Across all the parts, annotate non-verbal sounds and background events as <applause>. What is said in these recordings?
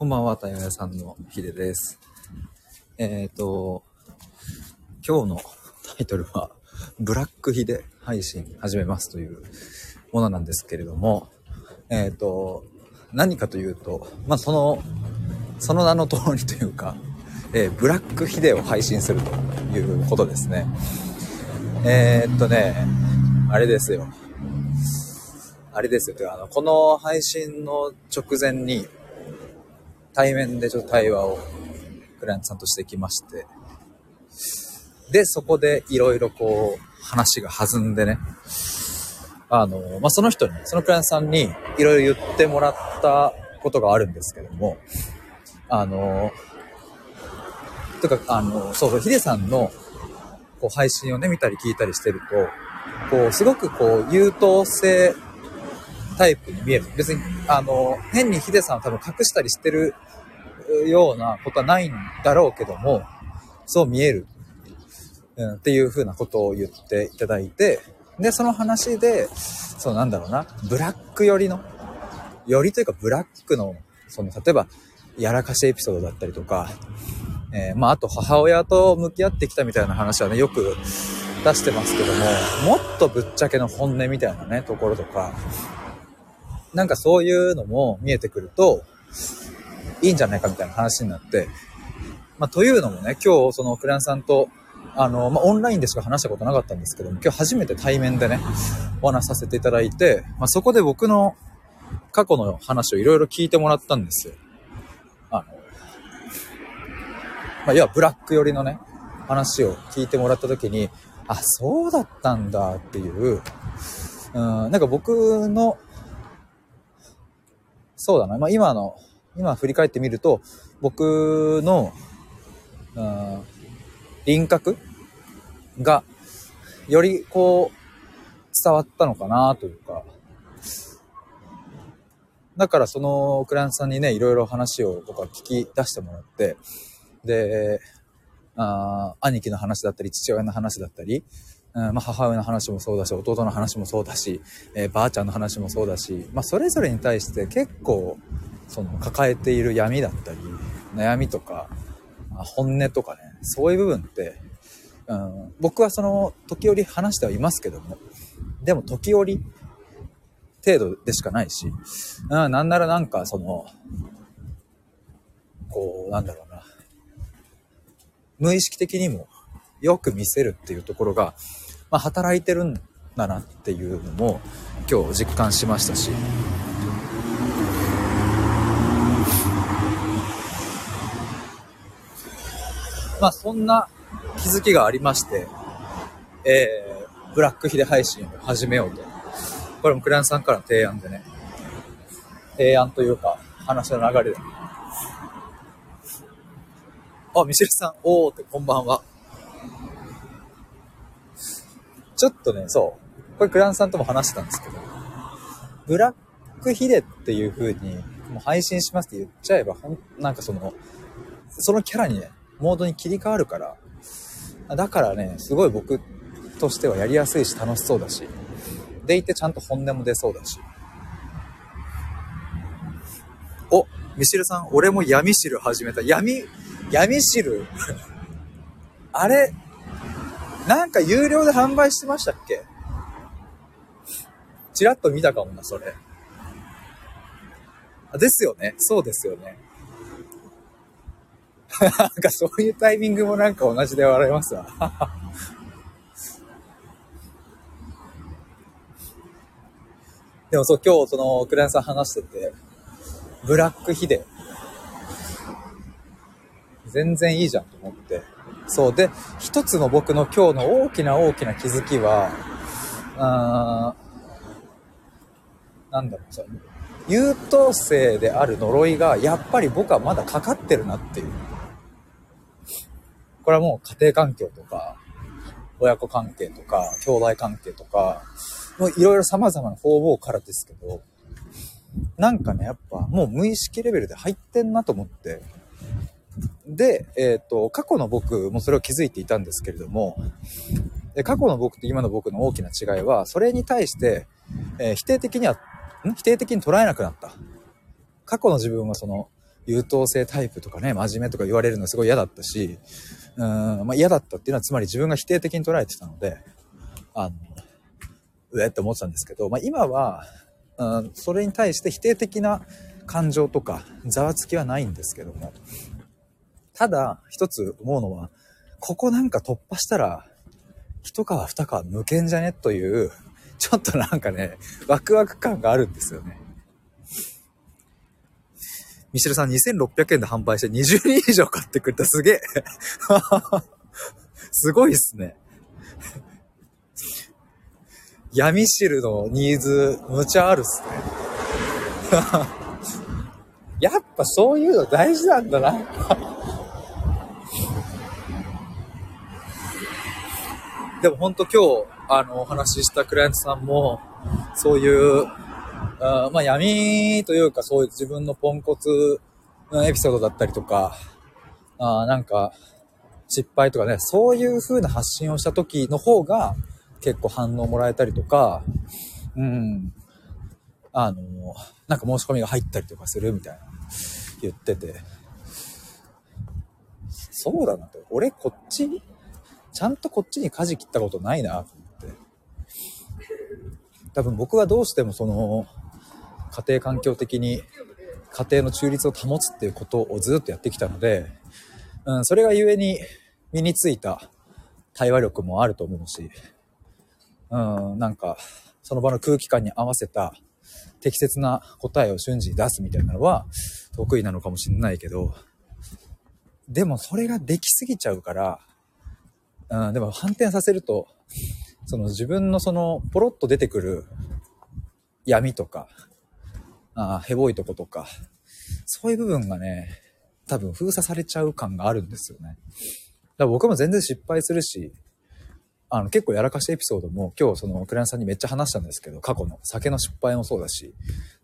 こんばんは、たややさんのひでです。えっ、と、今日のタイトルは、ブラックヒデ配信始めますというものなんですけれども、えっ、と、何かというと、まあ、その、その名の通りというか、えーブラックヒデを配信するということですね。えーっとね、あれですよ。あれですよ。てかあの、この配信の直前に、対面でちょっと対話をクライアントさんとしてきまして、で、そこでいろいろこう、話が弾んでね、あの、まあ、その人に、そのクライアントさんにいろいろ言ってもらったことがあるんですけども、あの、とか、あの、そうそう、ヒデさんの、こう、配信をね、見たり聞いたりしてると、こう、すごくこう、優等生タイプに見える。別に、あの、変にヒデさんを多分隠したりしてるようなことはないんだろうけども、そう見える。うん、っていう風なことを言っていただいて、で、その話で、そうなんだろうな、ブラック寄りの、よりというかブラックの、その、例えば、やらかしエピソードだったりとか、えーまあ、あと母親と向き合ってきたみたいな話はね、よく出してますけども、もっとぶっちゃけの本音みたいなね、ところとか、なんかそういうのも見えてくると、いいんじゃないかみたいな話になって、まあ、というのもね、今日、そのクライアンさんと、あの、まあ、オンラインでしか話したことなかったんですけども、今日初めて対面でね、お話させていただいて、まあ、そこで僕の過去の話をいろいろ聞いてもらったんですよ。あの、まあ、要はブラック寄りのね、話を聞いてもらった時に、あ、そうだったんだっていう、うん、なんか僕の、そうだな、まあ、今の、今振り返ってみると、僕の、うん、輪郭が、よりこう、伝わったのかなというか、だからそのクライアントさんにね、いろいろ話を僕は聞き出してもらって、で、あ兄貴の話だったり、父親の話だったり、うんまあ、母親の話もそうだし、弟の話もそうだし、えーばあちゃんの話もそうだし、まあ、それぞれに対して結構、その抱えている闇だったり、悩みとか、まあ本音とかね、そういう部分って、うん、僕はその、時折話してはいますけども、でも時折、程度でしかないし、うん、なんならなんかその、こう、なんだろうな、無意識的にもよく見せるっていうところが、まあ、働いてるんだなっていうのも今日実感しましたし、まあそんな気づきがありまして、えー、ブラックヒデ配信を始めようと。これもクライアントさんからの提案でね、提案というか話の流れで。あ、ミシェルさん、おーってこんばんは。ちょっとね、そう。これクランさんとも話してたんですけど、ブラックヒデっていう風に、もう配信しますって言っちゃえば、ほん、なんかその、そのキャラにね、モードに切り替わるから、だからね、すごい僕としてはやりやすいし楽しそうだし、でいてちゃんと本音も出そうだし。お、ミシルさん、俺も闇汁始めた。闇、闇汁？<laughs> あれ、なんか有料で販売してましたっけ？チラッと見たかもな、それ。あですよね。そうですよね。<laughs> なんかそういうタイミングもなんか同じで笑いますわ。<laughs> でもそう、今日そのクライアントさん話してて、ブラックヒデ。全然いいじゃんと思って。そう。で、一つの僕の今日の大きな大きな気づきは、あーなんだろう、その優等生である呪いが、やっぱり僕はまだかかってるなっていう。これはもう家庭環境とか、親子関係とか、兄弟関係とか、もういろいろ様々な方々からですけど、なんかね、やっぱもう無意識レベルで入ってんなと思って、で、えっ、と、過去の僕もそれを気づいていたんですけれども、過去の僕と今の僕の大きな違いは、それに対して、えー否定的には、否定的に捉えなくなった。過去の自分はその、優等生タイプとかね、真面目とか言われるのすごい嫌だったし、うん、まあ嫌だったっていうのはつまり自分が否定的に捉えてたので、あの、うえって思ってたんですけど、まあ今は、うん、それに対して否定的な感情とかざわつきはないんですけども、ただ一つ思うのは、ここなんか突破したら、一皮二皮抜けんじゃね？という、ちょっとなんかね、ワクワク感があるんですよね。ミシルさん2600円で販売して20人以上買ってくれた。すげえ。<laughs> すごいっすね。闇汁のニーズ、むちゃあるっすね。<laughs> やっぱそういうの大事なんだな。でも本当今日、あの、お話ししたクライアントさんも、そういうあまあ闇というかそういう自分のポンコツのエピソードだったりとか、あなんか失敗とかね、そういう風な発信をした時の方が結構反応もらえたりとか、うん、あの、なんか申し込みが入ったりとかするみたいな言ってて、そうだなと。俺こっち、ちゃんとこっちに舵切ったことないなと思って。多分僕はどうしてもその、家庭環境的に家庭の中立を保つっていうことをずっとやってきたので、うん、それがゆえに身についた対話力もあると思うし、うん、なんか、その場の空気感に合わせた適切な答えを瞬時に出すみたいなのは得意なのかもしれないけど、でもそれができすぎちゃうから、うん、でも反転させると、その自分のそのポロッと出てくる闇とか、あヘボいとことか、そういう部分がね、多分封鎖されちゃう感があるんですよね。だから僕も全然失敗するし、あの結構やらかしたエピソードも今日そのクライアントさんにめっちゃ話したんですけど、過去の酒の失敗もそうだし、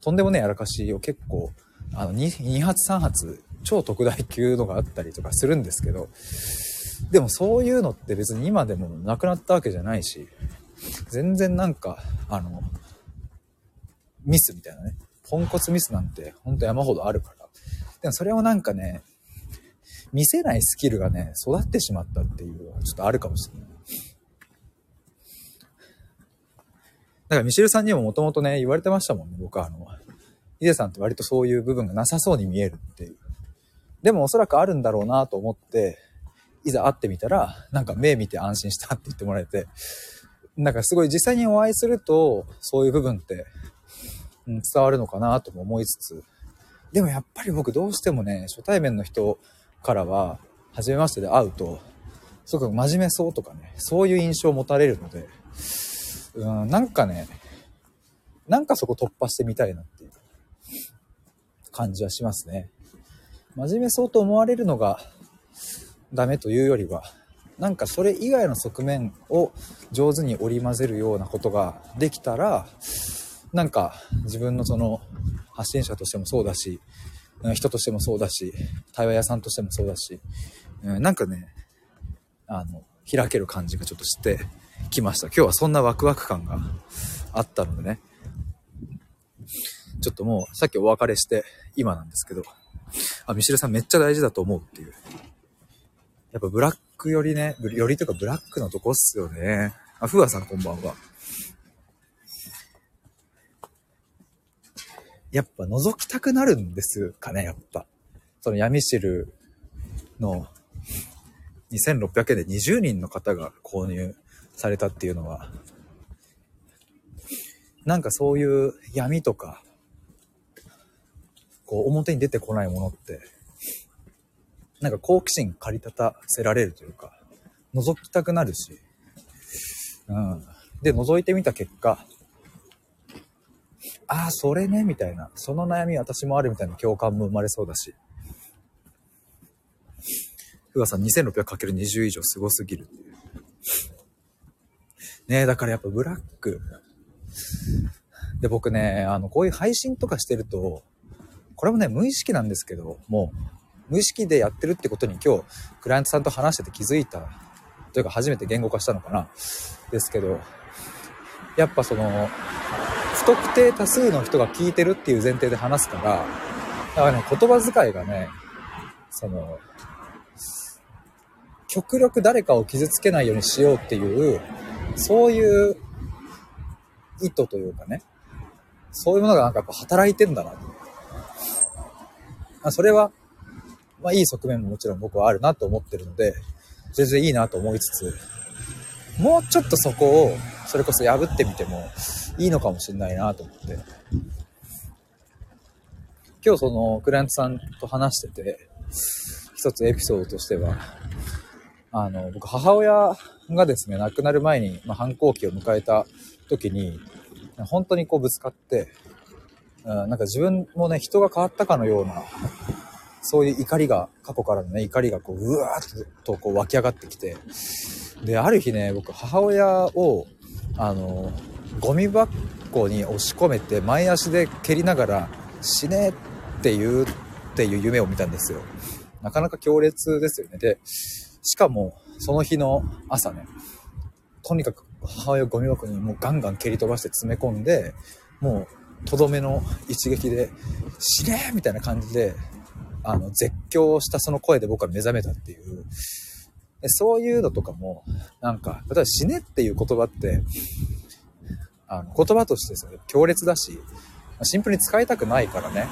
とんでもねやらかしを結構、あの 2, 2発3発超特大級のがあったりとかするんですけど、でもそういうのって別に今でもなくなったわけじゃないし、全然なんか、あの、ミスみたいなね、ポンコツミスなんてほんと山ほどあるから。でもそれをなんかね、見せないスキルがね、育ってしまったっていうのはちょっとあるかもしれない。だからミシェルさんにももともとね、言われてましたもんね、僕はあの、ヒデさんって割とそういう部分がなさそうに見えるっていう。でもおそらくあるんだろうなと思って、いざ会ってみたら、なんか目見て安心したって言ってもらえて、なんかすごい実際にお会いすると、そういう部分ってうん、伝わるのかなとも思いつつ、でもやっぱり僕どうしてもね、初対面の人からは、初めましてで会うと、すごく真面目そうとかね、そういう印象を持たれるので、うん、なんかね、なんかそこ突破してみたいなっていう感じはしますね。真面目そうと思われるのがダメというよりは、なんかそれ以外の側面を上手に織り交ぜるようなことができたら、なんか自分のその発信者としてもそうだし、人としてもそうだし、対話屋さんとしてもそうだし、なんかね、あの、開ける感じがちょっとしてきました。今日はそんなワクワク感があったのでね、ちょっともうさっきお別れして今なんですけど、あ、ミシルさんめっちゃ大事だと思うっていう。やっぱブラックよりね、よりというかブラックのとこっすよね。あ、ふわさんこんばんは。やっぱ覗きたくなるんですかね、やっぱ。その闇汁の2600円で20人の方が購入されたっていうのは、なんかそういう闇とか、こう表に出てこないものって、なんか好奇心駆り立たせられるというか、覗きたくなるし、うん。で、覗いてみた結果、ああ、それね、みたいな。その悩み私もあるみたいな共感も生まれそうだし。ふわさん 2600×20 以上すごすぎるっていう。ねえ、だからやっぱブラック。で、僕ね、あの、こういう配信とかしてると、これもね、無意識なんですけど、もう、無意識でやってるってことに今日、クライアントさんと話してて気づいた、というか初めて言語化したのかな、ですけど、やっぱその、不特定多数の人が聞いてるっていう前提で話すから、だからね、言葉遣いがね、その、極力誰かを傷つけないようにしようっていう、そういう意図というかね、そういうものがなんかやっぱ働いてんだなと。それは、まあいい側面ももちろん僕はあるなと思ってるので、全然いいなと思いつつ、もうちょっとそこを、それこそ破ってみてもいいのかもしれないなと思って。今日そのクライアントさんと話してて、一つエピソードとしては、あの、僕母親がですね、亡くなる前に、まあ、反抗期を迎えた時に、本当にこうぶつかって、うん、なんか自分もね、人が変わったかのような、そういう怒りが、過去からのね、怒りがこう、うわーっとこう湧き上がってきて、で、ある日ね、僕、母親を、あの、ゴミ箱に押し込めて、前足で蹴りながら、死ねって言うっていう夢を見たんですよ。なかなか強烈ですよね。で、しかも、その日の朝ね、とにかく母親をゴミ箱にもうガンガン蹴り飛ばして詰め込んで、もう、とどめの一撃で、死ねみたいな感じで、あの、絶叫したその声で僕は目覚めたっていう。でそういうのとかも、なんか、例えば死ねっていう言葉って、あの、言葉としてですね、強烈だし、シンプルに使いたくないからね。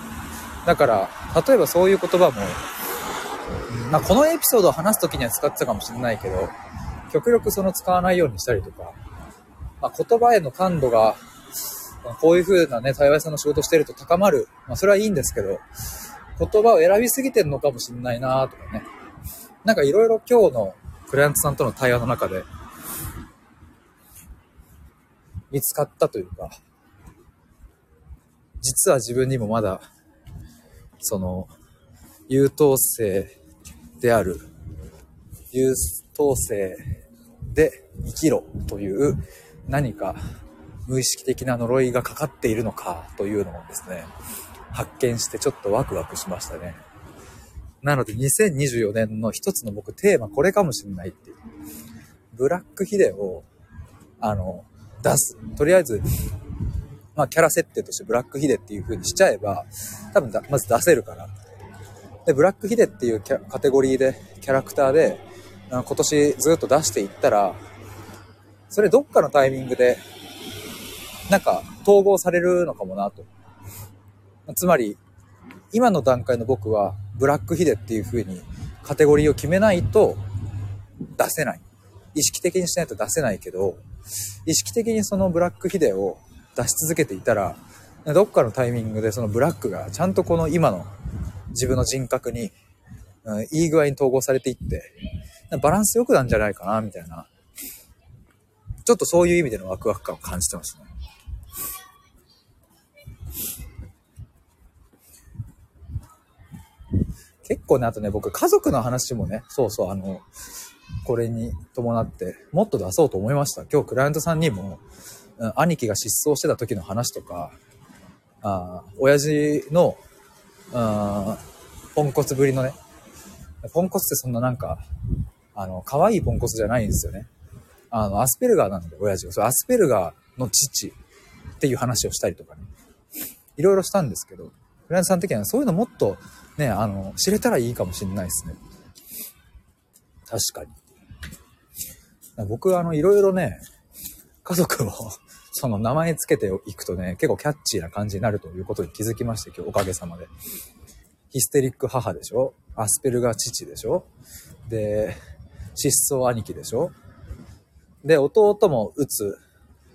だから、例えばそういう言葉も、まあ、このエピソードを話す時には使ってたかもしれないけど、極力その使わないようにしたりとか、まあ、言葉への感度が、こういう風なね、対話さんの仕事してると高まる。まあ、それはいいんですけど、言葉を選びすぎてるのかもしれないなとかね。なんかいろいろ今日のクライアントさんとの対話の中で、見つかったというか、実は自分にもまだ、その、優等生である、優等生で生きろという何か無意識的な呪いがかかっているのかというのをですね、発見してちょっとワクワクしましたね。なので2024年の一つの僕テーマこれかもしれないっていう。ブラックヒデを、あの、出す。とりあえず、まあキャラ設定としてブラックヒデっていう風にしちゃえば、多分まず出せるから。で、ブラックヒデっていうカテゴリーで、キャラクターで、今年ずっと出していったら、それどっかのタイミングで、なんか統合されるのかもなと。つまり、今の段階の僕は、ブラックヒデっていう風にカテゴリーを決めないと出せない。意識的にしないと出せないけど、意識的にそのブラックヒデを出し続けていたら、どっかのタイミングでそのブラックがちゃんとこの今の自分の人格に、うん、いい具合に統合されていって、バランス良くなんじゃないかな、みたいな。ちょっとそういう意味でのワクワク感を感じてますね。結構ね、あとね、僕、家族の話もね、そうそう、あの、これに伴って、もっと出そうと思いました。今日、クライアントさんにも、うん、兄貴が失踪してた時の話とか、あ親父の、あポンコツぶりのね、ポンコツってそんななんか、あの、可愛いポンコツじゃないんですよね。あの、アスペルガーなんで、親父が。それアスペルガーの父っていう話をしたりとかね。いろいろしたんですけど、フランスさん的にはそういうのもっとね、あの、知れたらいいかもしれないですね。確かに。僕はあの、いろいろね、家族を <laughs> その名前つけていくとね、結構キャッチーな感じになるということに気づきまして、今日おかげさまで。ヒステリック母でしょ？アスペルガー父でしょ？で、失踪兄貴でしょ？で、弟もうつ、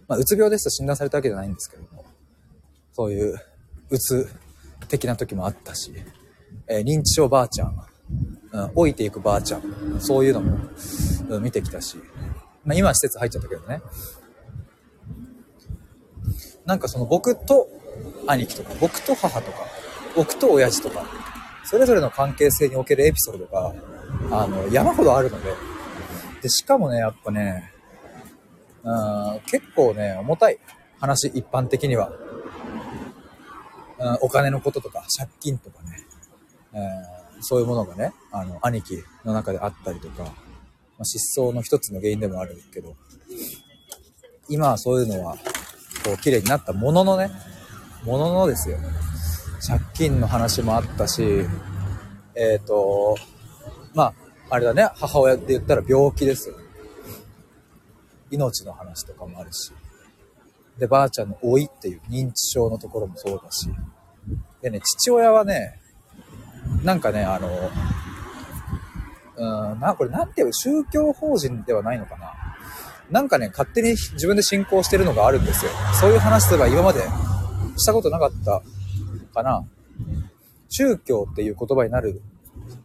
まあ、うつ病ですと診断されたわけじゃないんですけども、そういう、うつ的な時もあったし、えー、認知症ばあちゃん、うん、老いていくばあちゃん、そういうのも、うん、見てきたし、まあ、今は施設入っちゃったけどね。なんかその僕と兄貴とか、僕と母とか、僕と親父とか、それぞれの関係性におけるエピソードが、あの、山ほどあるので、で、しかもね、やっぱね、うん、結構ね、重たい話、一般的には。お金のこととか、借金とかね、えー、そういうものがね、あの、兄貴の中であったりとか、まあ、失踪の一つの原因でもあるけど、今はそういうのは、こう、綺麗になったもののね、もののですよ。ね借金の話もあったし、えっ、ー、と、まあ、あれだね、母親って言ったら病気ですよ。命の話とかもあるし。で、ばあちゃんの老いっていう認知症のところもそうだし。でね、父親はね、なんかね、あの、うん、な、これなんていう宗教法人ではないのかな。なんかね、勝手に自分で信仰してるのがあるんですよ。そういう話とか今までしたことなかったかな。宗教っていう言葉になる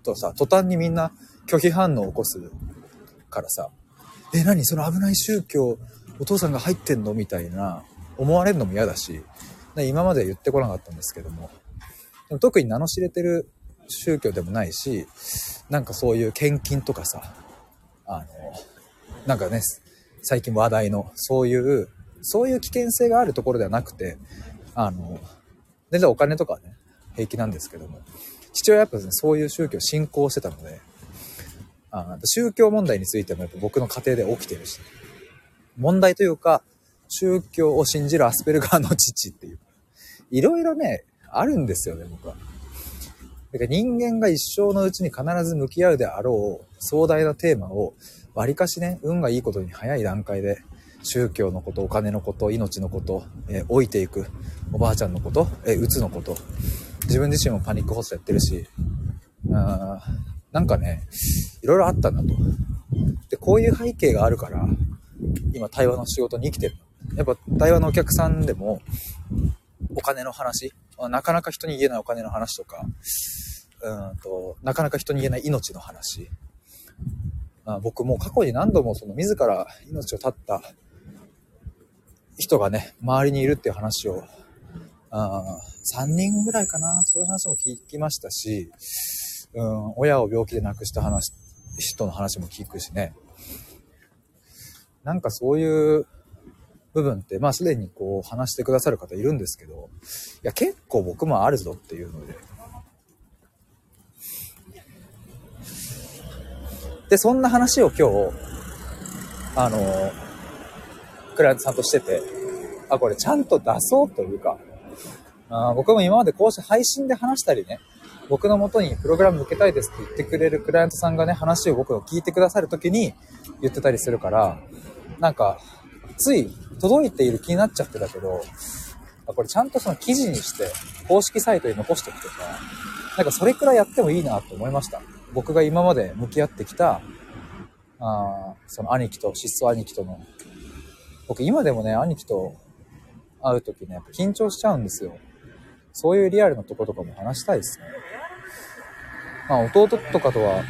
とさ、途端にみんな拒否反応を起こすからさ、え、何？その危ない宗教、お父さんが入ってんの？みたいな思われるのも嫌だし、今までは言ってこなかったんですけども、でも特に名の知れてる宗教でもないし、なんかそういう献金とかさ、あの、なんかね、最近話題の、そういう、そういう危険性があるところではなくて、あの、全然お金とかね、平気なんですけども、父親はやっぱ、ね、そういう宗教を信仰してたので、あ宗教問題についてもやっぱ僕の家庭で起きてるし、問題というか、宗教を信じるアスペルガーの父っていう。いろいろね、あるんですよね、僕は。だから人間が一生のうちに必ず向き合うであろう壮大なテーマを、わりかしね、運がいいことに早い段階で、宗教のこと、お金のこと、命のこと、えー、老いていく、おばあちゃんのこと、えー、うつのこと、自分自身もパニック発作やってるし、あなんかね、いろいろあったんだと。で、こういう背景があるから、今対話の仕事に生きてる。やっぱ対話のお客さんでも、お金の話、なかなか人に言えないお金の話とか、うんと、なかなか人に言えない命の話。あ僕も過去に何度もその自ら命を絶った人がね、周りにいるっていう話を、あ3人ぐらいかな、そういう話も聞きましたし、うん、親を病気で亡くした話、人の話も聞くしね。なんかそういう部分って、まあすでにこう話してくださる方いるんですけど、いや結構僕もあるぞっていうので。で、そんな話を今日、あの、クライアントさんとしてて、あ、これちゃんと出そうというか、あ僕も今までこうして配信で話したりね、僕の元にプログラム受けたいですって言ってくれるクライアントさんがね、話を僕の聞いてくださるときに言ってたりするから、なんか、つい届いている気になっちゃってたけど、これちゃんとその記事にして、公式サイトに残しておくとか、なんかそれくらいやってもいいなと思いました。僕が今まで向き合ってきた、あその兄貴と、失踪兄貴との、僕今でもね、兄貴と会うときね、やっぱ緊張しちゃうんですよ。そういうリアルなとことかも話したいですね。まあ弟とかとは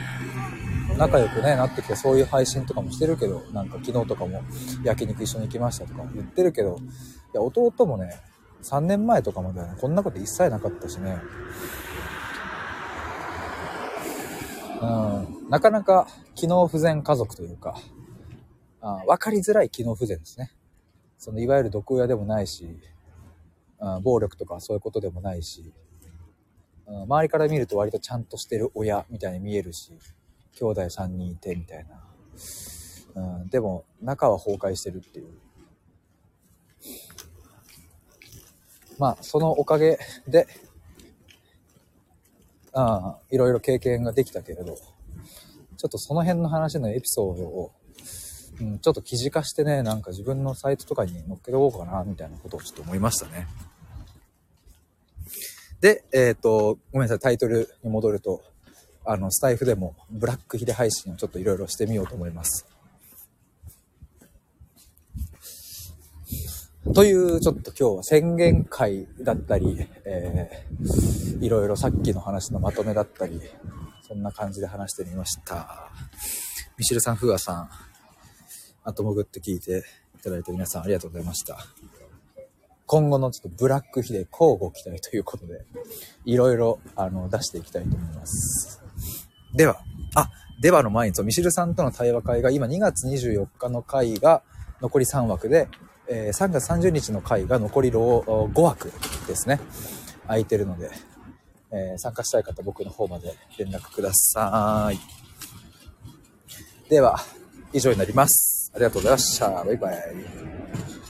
仲良くね、なってきてそういう配信とかもしてるけど、なんか昨日とかも焼肉一緒に行きましたとか言ってるけど、いや、弟もね、3年前とかまではね、こんなこと一切なかったしね。うん、なかなか機能不全家族というか、あ分かりづらい機能不全ですね。そのいわゆる毒親でもないし、うん、暴力とかそういうことでもないし、うん、周りから見ると割とちゃんとしてる親みたいに見えるし、兄弟3人いてみたいな。うん、でも中は崩壊してるっていう。まあ、そのおかげで、あいろいろ経験ができたけれど、ちょっとその辺の話のエピソードを、うん、ちょっと記事化してね、なんか自分のサイトとかに載っけておこうかな、みたいなことをちょっと思いましたね。で、えっ、ー、と、ごめんなさい、タイトルに戻ると、あの、スタイフでもブラックヒデ配信をちょっといろいろしてみようと思います。という、ちょっと今日は宣言会だったり、えー、いろいろさっきの話のまとめだったり、そんな感じで話してみました。ミシルさん、フーアさん、あと潜って聞いていただいて皆さんありがとうございました。今後のちょっとブラックヒデ交互期待ということで、いろいろあの出していきたいと思います。では、あ、ではの前に、ミシルさんとの対話会が今2月24日の回が残り3枠で、えー、3月30日の回が残り5枠ですね。空いてるので、えー、参加したい方僕の方まで連絡ください。では、以上になります。ありがとうございました。バイバイ。